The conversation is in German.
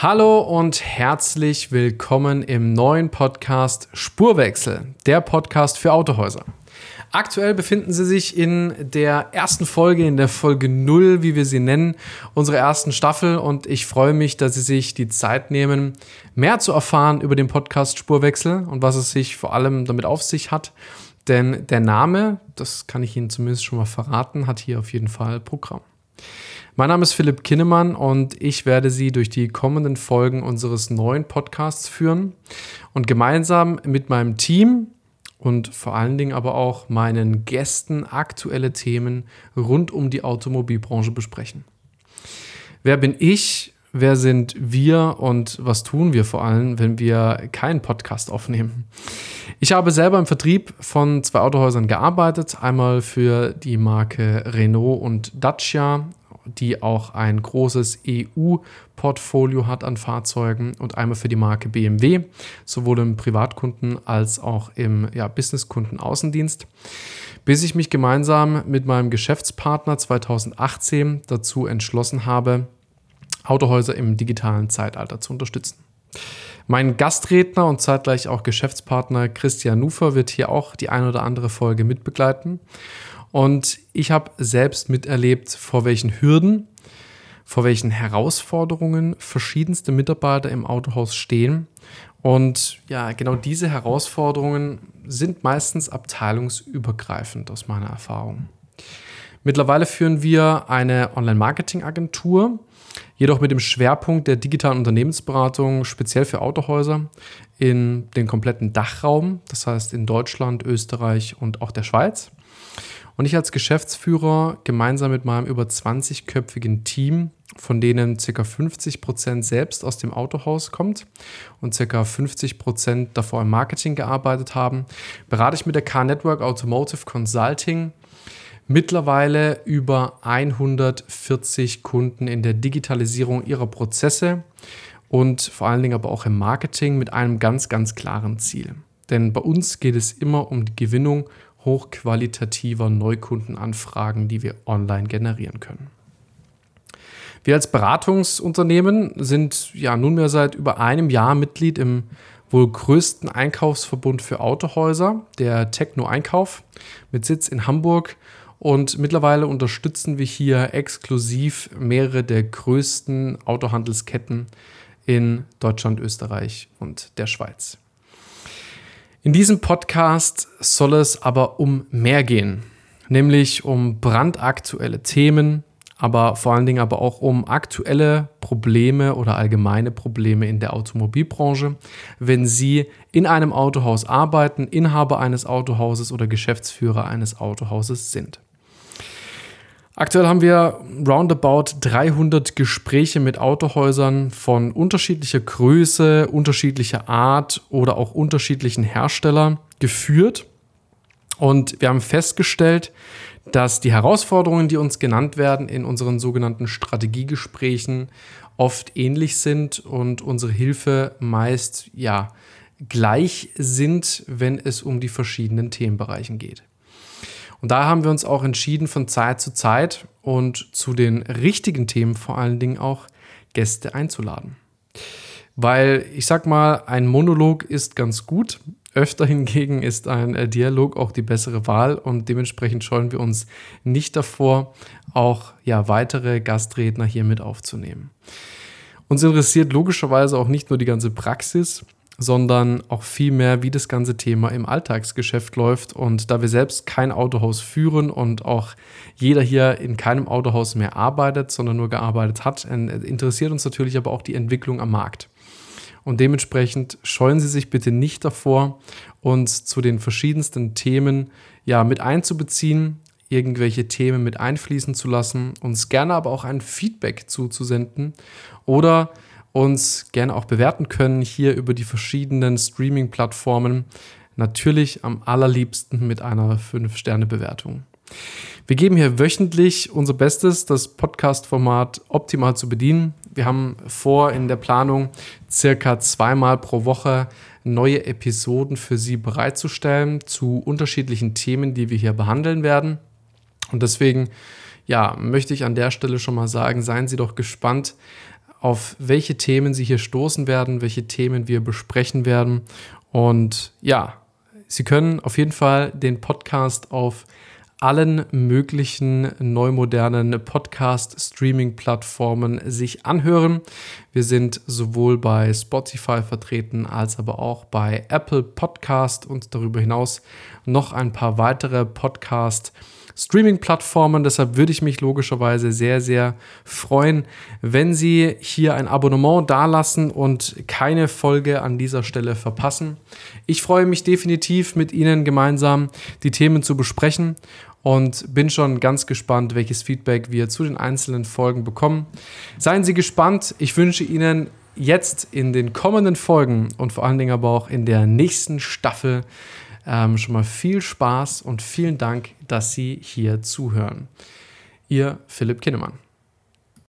Hallo und herzlich willkommen im neuen Podcast Spurwechsel, der Podcast für Autohäuser. Aktuell befinden Sie sich in der ersten Folge, in der Folge 0, wie wir sie nennen, unserer ersten Staffel und ich freue mich, dass Sie sich die Zeit nehmen, mehr zu erfahren über den Podcast Spurwechsel und was es sich vor allem damit auf sich hat. Denn der Name, das kann ich Ihnen zumindest schon mal verraten, hat hier auf jeden Fall Programm. Mein Name ist Philipp Kinnemann und ich werde Sie durch die kommenden Folgen unseres neuen Podcasts führen und gemeinsam mit meinem Team und vor allen Dingen aber auch meinen Gästen aktuelle Themen rund um die Automobilbranche besprechen. Wer bin ich? Wer sind wir und was tun wir vor allem, wenn wir keinen Podcast aufnehmen? Ich habe selber im Vertrieb von zwei Autohäusern gearbeitet, einmal für die Marke Renault und Dacia die auch ein großes EU-Portfolio hat an Fahrzeugen und einmal für die Marke BMW, sowohl im Privatkunden als auch im ja, Businesskunden-Außendienst, bis ich mich gemeinsam mit meinem Geschäftspartner 2018 dazu entschlossen habe, Autohäuser im digitalen Zeitalter zu unterstützen. Mein Gastredner und zeitgleich auch Geschäftspartner Christian Nufer wird hier auch die ein oder andere Folge mitbegleiten. Und ich habe selbst miterlebt, vor welchen Hürden, vor welchen Herausforderungen verschiedenste Mitarbeiter im Autohaus stehen. Und ja, genau diese Herausforderungen sind meistens abteilungsübergreifend aus meiner Erfahrung. Mittlerweile führen wir eine Online-Marketing-Agentur, jedoch mit dem Schwerpunkt der digitalen Unternehmensberatung speziell für Autohäuser in den kompletten Dachraum, das heißt in Deutschland, Österreich und auch der Schweiz. Und ich als Geschäftsführer gemeinsam mit meinem über 20-köpfigen Team, von denen ca. 50 Prozent selbst aus dem Autohaus kommt und ca. 50 Prozent davor im Marketing gearbeitet haben, berate ich mit der Car Network Automotive Consulting mittlerweile über 140 Kunden in der Digitalisierung ihrer Prozesse und vor allen Dingen aber auch im Marketing mit einem ganz, ganz klaren Ziel. Denn bei uns geht es immer um die Gewinnung hochqualitativer Neukundenanfragen, die wir online generieren können. Wir als Beratungsunternehmen sind ja nunmehr seit über einem Jahr Mitglied im wohl größten Einkaufsverbund für Autohäuser, der Techno Einkauf, mit Sitz in Hamburg. Und mittlerweile unterstützen wir hier exklusiv mehrere der größten Autohandelsketten in Deutschland, Österreich und der Schweiz. In diesem Podcast soll es aber um mehr gehen, nämlich um brandaktuelle Themen, aber vor allen Dingen aber auch um aktuelle Probleme oder allgemeine Probleme in der Automobilbranche, wenn Sie in einem Autohaus arbeiten, Inhaber eines Autohauses oder Geschäftsführer eines Autohauses sind. Aktuell haben wir roundabout 300 Gespräche mit Autohäusern von unterschiedlicher Größe, unterschiedlicher Art oder auch unterschiedlichen Herstellern geführt. Und wir haben festgestellt, dass die Herausforderungen, die uns genannt werden in unseren sogenannten Strategiegesprächen, oft ähnlich sind und unsere Hilfe meist ja gleich sind, wenn es um die verschiedenen Themenbereichen geht. Und da haben wir uns auch entschieden, von Zeit zu Zeit und zu den richtigen Themen vor allen Dingen auch Gäste einzuladen. Weil ich sag mal, ein Monolog ist ganz gut. Öfter hingegen ist ein äh, Dialog auch die bessere Wahl und dementsprechend scheuen wir uns nicht davor, auch ja, weitere Gastredner hier mit aufzunehmen. Uns interessiert logischerweise auch nicht nur die ganze Praxis, sondern auch vielmehr, wie das ganze Thema im Alltagsgeschäft läuft. Und da wir selbst kein Autohaus führen und auch jeder hier in keinem Autohaus mehr arbeitet, sondern nur gearbeitet hat, interessiert uns natürlich aber auch die Entwicklung am Markt. Und dementsprechend scheuen Sie sich bitte nicht davor, uns zu den verschiedensten Themen ja mit einzubeziehen, irgendwelche Themen mit einfließen zu lassen, uns gerne aber auch ein Feedback zuzusenden oder uns gerne auch bewerten können hier über die verschiedenen Streaming-Plattformen. Natürlich am allerliebsten mit einer 5-Sterne-Bewertung. Wir geben hier wöchentlich unser Bestes, das Podcast-Format optimal zu bedienen. Wir haben vor, in der Planung circa zweimal pro Woche neue Episoden für Sie bereitzustellen zu unterschiedlichen Themen, die wir hier behandeln werden. Und deswegen, ja, möchte ich an der Stelle schon mal sagen, seien Sie doch gespannt, auf welche Themen Sie hier stoßen werden, welche Themen wir besprechen werden. Und ja, Sie können auf jeden Fall den Podcast auf allen möglichen neumodernen Podcast-Streaming-Plattformen sich anhören. Wir sind sowohl bei Spotify vertreten als aber auch bei Apple Podcast und darüber hinaus noch ein paar weitere Podcast- Streaming-Plattformen. Deshalb würde ich mich logischerweise sehr, sehr freuen, wenn Sie hier ein Abonnement dalassen und keine Folge an dieser Stelle verpassen. Ich freue mich definitiv mit Ihnen gemeinsam die Themen zu besprechen und bin schon ganz gespannt, welches Feedback wir zu den einzelnen Folgen bekommen. Seien Sie gespannt. Ich wünsche Ihnen jetzt in den kommenden Folgen und vor allen Dingen aber auch in der nächsten Staffel ähm, schon mal viel Spaß und vielen Dank, dass Sie hier zuhören. Ihr Philipp Kinnemann.